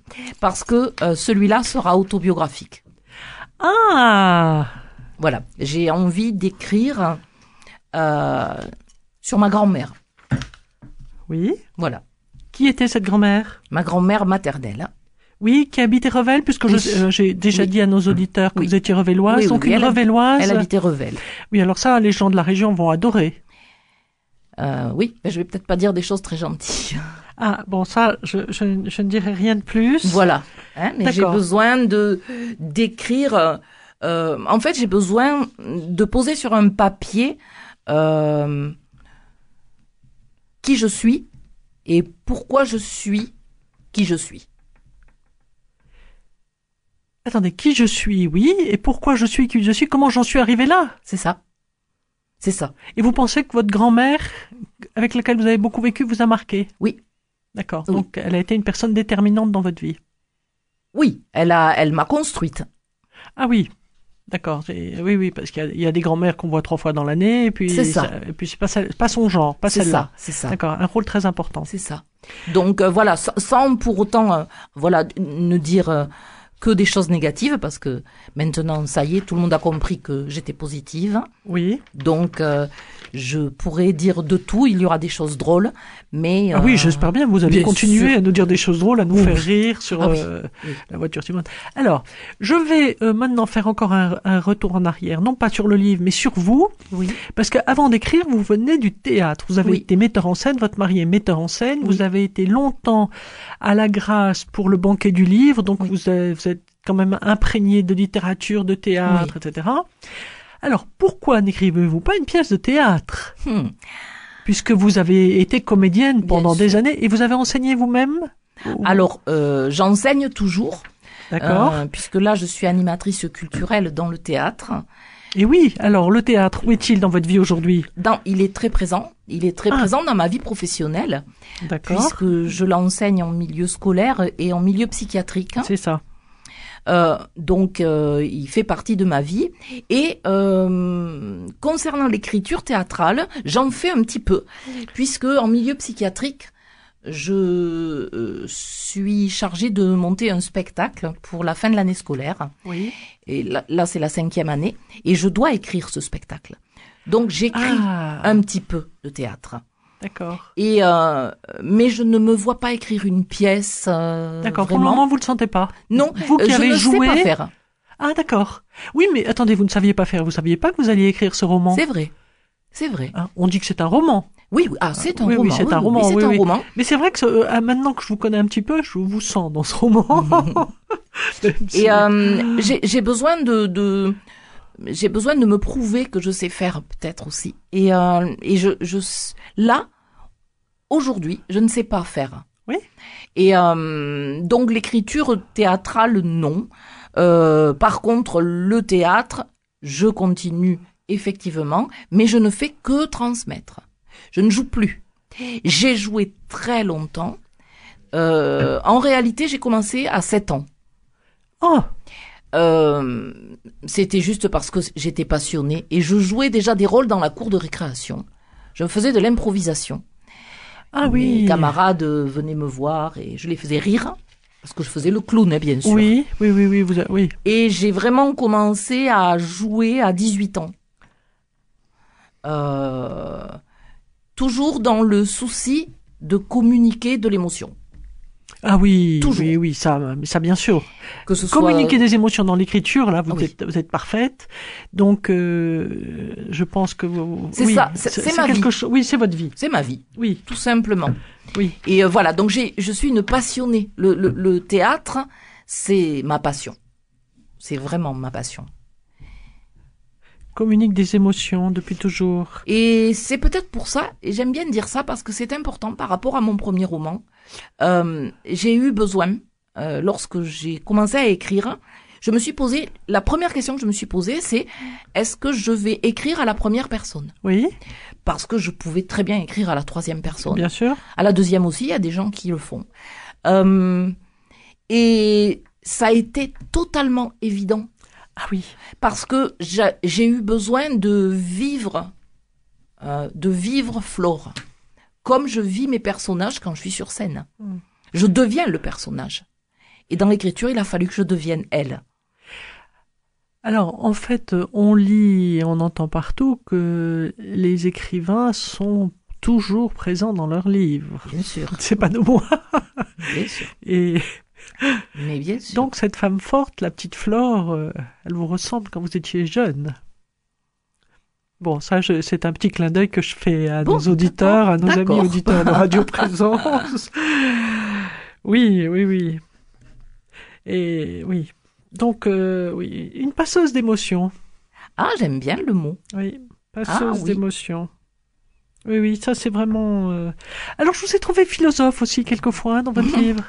parce que euh, celui-là sera autobiographique. Ah Voilà, j'ai envie d'écrire euh, sur ma grand-mère. Oui. Voilà, Qui était cette grand-mère? Ma grand-mère maternelle. Oui, qui habitait Revel, puisque euh, j'ai déjà Oui. dit à nos auditeurs que Oui. vous étiez revelloise. Oui, oui, donc une revelloise. Elle habitait Revel. Oui, alors ça, les gens de la région vont adorer. Euh, oui, mais je vais peut-être pas dire des choses très gentilles. Ah, bon, ça, je, je, je ne dirai rien de plus. Voilà. Hein, mais j'ai besoin de d'écrire. euh, en fait, j'ai besoin de poser sur un papier euh, qui je suis et pourquoi je suis qui je suis. Attendez, qui je suis, oui, et pourquoi je suis qui je suis, comment j'en suis arrivé là? C'est ça. C'est ça. Et vous pensez que votre grand-mère, avec laquelle vous avez beaucoup vécu, vous a marqué? Oui. D'accord. Oui. Donc, elle a été une personne déterminante dans votre vie? Oui, elle a, elle m'a construite. Ah oui. D'accord. Oui, oui, parce qu'il y a- il y, a des grand-mères qu'on voit trois fois dans l'année, et puis C'est ça. et puis c'est pas, son genre, pas C'est celle-là. ça. C'est ça. D'accord. Un rôle très important. C'est ça. Donc euh, voilà, sans, sans pour autant euh, voilà ne dire euh, que des choses négatives parce que maintenant ça y est, tout le monde a compris que j'étais positive. Oui. Donc euh, je pourrais dire de tout, il y aura des choses drôles, mais Ah oui, euh, j'espère bien. Vous allez continuer sûr. à nous dire des choses drôles, à nous Oui. faire rire sur Ah oui. euh, Oui. la voiture suivante. Alors, je vais maintenant faire encore un, un retour en arrière, non pas sur le livre, mais sur vous, oui, parce qu'avant d'écrire, vous venez du théâtre. Vous avez été metteur en scène, votre mari est metteur en scène. Vous avez été longtemps à la grâce pour le banquet du livre, donc vous, avez- vous êtes quand même imprégné de littérature, de théâtre, etc. Alors, pourquoi n'écrivez-vous pas une pièce de théâtre Hmm. Puisque vous avez été comédienne Bien pendant des sûr. années et vous avez enseigné vous-même Ou- Alors euh, j'enseigne toujours, D'accord. euh, puisque là je suis animatrice culturelle dans le théâtre. Et oui, alors le théâtre, où est-il dans votre vie aujourd'hui? Dans, il est très présent, il est très Ah. présent dans ma vie professionnelle, D'accord. puisque je l'enseigne en milieu scolaire et en milieu psychiatrique. C'est ça. Euh, donc, euh, il fait partie de ma vie. Et euh, concernant l'écriture théâtrale, j'en fais un petit peu, puisque en milieu psychiatrique, je suis chargée de monter un spectacle pour la fin de l'année scolaire. Oui. Et là, là, c'est la cinquième année, et je dois écrire ce spectacle. Donc, j'écris Ah, un petit peu de théâtre. D'accord. Et euh, mais je ne me vois pas écrire une pièce. euh, D'accord. Pour le moment, vous le sentez pas. Non, Vous qui euh, je avez ne joué. sais pas faire. Ah, d'accord. Oui, mais attendez, vous ne saviez pas faire. Vous saviez pas que vous alliez écrire ce roman. C'est vrai, c'est vrai. Hein, on dit que c'est un roman. Oui, oui. Ah, c'est un Oui, oui, un roman, c'est un roman. Mais c'est vrai que ce- euh, ah, maintenant que je vous connais un petit peu, je vous sens dans ce roman. Et euh, j'ai j'ai besoin de, de j'ai besoin de me prouver que je sais faire peut-être aussi. Et euh, et je je là aujourd'hui, je ne sais pas faire. Oui. Et euh, donc l'écriture théâtrale non. Euh, par contre le théâtre, je continue effectivement, mais je ne fais que transmettre. Je ne joue plus. J'ai joué très longtemps. En réalité, j'ai commencé à 7 ans. Oh, Euh, c'était juste parce que j'étais passionnée et je jouais déjà des rôles dans la cour de récréation. Je faisais de l'improvisation. ah oui. Mes camarades euh, venaient me voir et je les faisais rire parce que je faisais le clown, hein, bien sûr. Oui, oui, oui, oui, vous, a- oui. Et j'ai vraiment commencé à jouer à 18 ans. Euh, toujours dans le souci de communiquer de l'émotion. Ah oui, Toujours. oui, oui, ça, ça bien sûr. Que ce soit Communiquer des émotions dans l'écriture, là, vous, Ah oui. êtes, vous êtes parfaite. Donc, euh, je pense que vous. C'est oui, ça, c'est- ma quelque vie. chose. Oui, c'est votre vie. c'est ma vie, Oui, tout simplement. oui. Et euh, voilà, donc j'ai, je suis une passionnée. Le, le, le théâtre, c'est ma passion. C'est vraiment ma passion. Communique des émotions depuis toujours. Et c'est peut-être pour ça, et j'aime bien dire ça parce que c'est important par rapport à mon premier roman. Euh, j'ai eu besoin, euh, lorsque j'ai commencé à écrire, je me suis posé, la première question que je me suis posée, c'est est-ce que je vais écrire à la première personne? Oui, Parce que je pouvais très bien écrire à la troisième personne. bien sûr. À la deuxième aussi, il y a des gens qui le font. Euh, et ça a été totalement évident Ah oui. parce que j'a- j'ai eu besoin de vivre, euh, de vivre Flore, comme je vis mes personnages quand je suis sur scène. Mm. Je deviens le personnage. Et dans l'écriture, il a fallu que je devienne elle. Alors, en fait, on lit et on entend partout que les écrivains sont toujours présents dans leurs livres. Bien sûr, C'est pas de moi. bien sûr. Et Mais bien sûr. donc, cette femme forte, la petite Flore, euh, elle vous ressemble quand vous étiez jeune. Bon, ça, c'est un petit clin d'œil que je fais à Bon, nos auditeurs, à nos amis auditeurs de Radio Présence. oui, oui, oui. Et oui. Donc, euh, oui, une passeuse d'émotions. Ah, j'aime bien le mot. Oui, passeuse Ah, oui. d'émotions. Oui, oui, ça c'est vraiment. euh, Alors, je vous ai trouvé philosophe aussi quelquefois dans votre livre.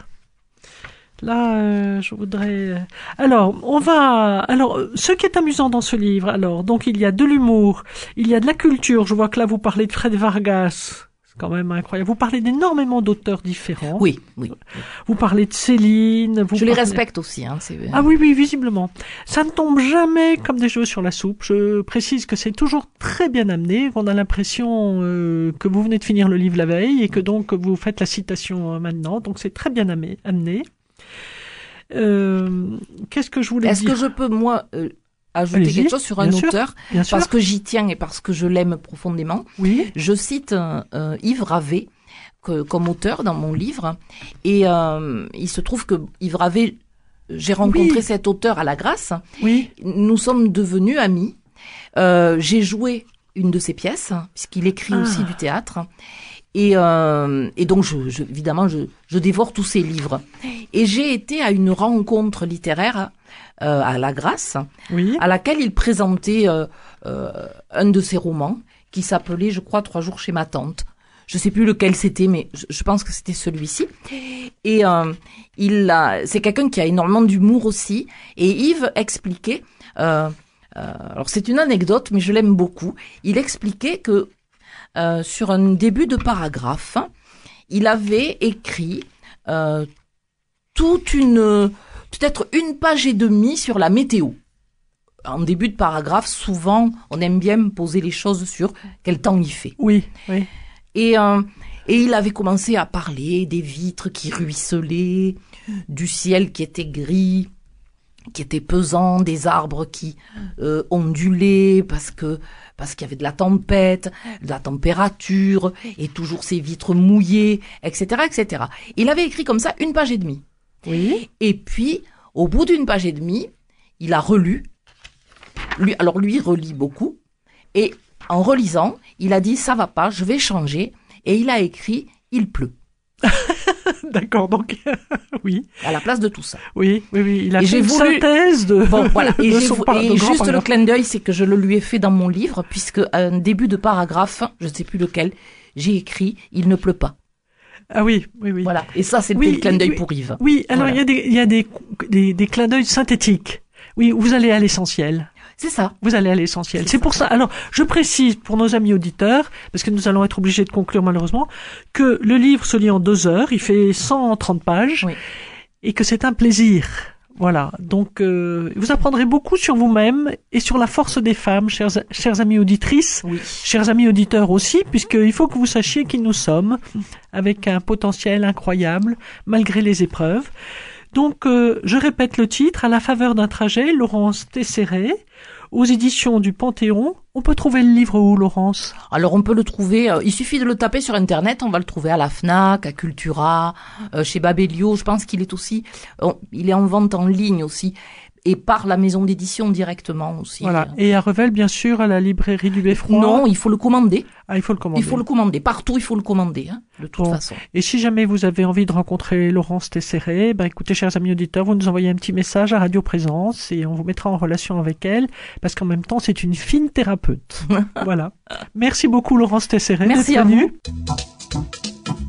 Là, euh, je voudrais. euh, Alors, on va. Alors, euh, ce qui est amusant dans ce livre, alors, donc il y a de l'humour, il y a de la culture. Je vois que là vous parlez de Fred Vargas. C'est quand même incroyable. Vous parlez d'énormément d'auteurs différents. Oui, oui. Vous parlez de Céline. Vous Je les respecte aussi. Hein, ah oui, oui, visiblement. Ça ne tombe jamais comme des cheveux sur la soupe. Je précise que c'est toujours très bien amené, qu'on a l'impression euh, que vous venez de finir le livre la veille et que donc vous faites la citation euh, maintenant. Donc c'est très bien amené. Euh, Qu'est-ce que je voulais Est-ce dire que je peux, moi, euh, ajouter quelque chose sur un bien auteur sûr. Parce que j'y tiens et parce que je l'aime profondément. Oui. Je cite euh, Yves Ravet que- comme auteur dans mon livre. Et euh, il se trouve que Yves Ravet, j'ai rencontré Oui. cet auteur à la Grâce. Oui. Nous sommes devenus amis. Euh, j'ai joué une de ses pièces, puisqu'il écrit Ah. aussi du théâtre. Et, euh, et donc, je, je- évidemment, je, je dévore tous ses livres. Et j'ai été à une rencontre littéraire euh, à la Grâce, Oui. à laquelle il présentait euh, un de ses romans qui s'appelait, je crois, Trois jours chez ma tante. Je sais plus lequel c'était, mais je, pense que c'était celui-ci. Et il a, c'est quelqu'un qui a énormément d'humour aussi. Et Yves expliquait, alors c'est une anecdote, mais je l'aime beaucoup. Il expliquait que euh, sur un début de paragraphe, il avait écrit euh, toute une peut-être une page et demie sur la météo. En début de paragraphe, souvent, on aime bien poser les choses sur quel temps il fait. Oui, oui. Et, euh, et il avait commencé à parler des vitres qui ruisselaient, du ciel qui était gris, qui était pesant, des arbres qui euh, ondulaient parce que parce qu'il y avait de la tempête, de la température, et toujours ces vitres mouillées, etc., etc. Il avait écrit comme ça une page et demie. Oui. Et puis, au bout d'une page et demie, il a relu. Lui, alors lui relit beaucoup. Et en relisant, il a dit ça va pas, je vais changer. Et il a écrit il pleut D'accord, donc oui, à la place de tout ça. oui, oui, oui. Il a Et fait une voulu- synthèse de. Bon, voilà. Et, de son de juste le clin d'œil, c'est que je le lui ai fait dans mon livre, puisque à un début de paragraphe, je ne sais plus lequel, j'ai écrit il ne pleut pas. Ah oui, oui, oui. Voilà. Et ça, Oui, le clin d'œil oui. pour Yves. Oui, alors Voilà. il y a des, y a des, des, des clins d'œil synthétiques. Oui, vous allez à l'essentiel. C'est ça. Vous allez à l'essentiel. C'est pour ça. Alors, je précise pour nos amis auditeurs, parce que nous allons être obligés de conclure malheureusement, que le livre se lit en deux heures. Il fait 130 pages. Oui. Et que c'est un plaisir. Voilà. Donc, euh, vous apprendrez beaucoup sur vous-même et sur la force des femmes, chers, chers amis auditrices. Oui. Chers amis auditeurs aussi, puisqu'il faut que vous sachiez qui nous sommes, avec un potentiel incroyable, malgré les épreuves. Donc, euh, je répète le titre, À la faveur d'un trajet, Laurence Tesséré, aux éditions du Panthéon. On peut trouver le livre où, Laurence? Alors on peut le trouver, euh, il suffit de le taper sur internet, on va le trouver à la Fnac, à Cultura, euh, chez Babelio, je pense qu'il est aussi, il est en vente en ligne aussi, et par la maison d'édition directement aussi. Voilà. Et à Revel, bien sûr, à la librairie du Beffroi? Non, il faut le commander, Ah, il faut le commander. il faut le commander, partout il faut le commander, hein, de toute Bon. façon. Et si jamais vous avez envie de rencontrer Laurence Tesséré, ben écoutez, chers amis auditeurs, vous nous envoyez un petit message à Radio Présence et on vous mettra en relation avec elle, parce qu'en même temps, c'est une fine thérapeute. voilà. Merci beaucoup, Laurence Tesséré, Merci à venue. vous.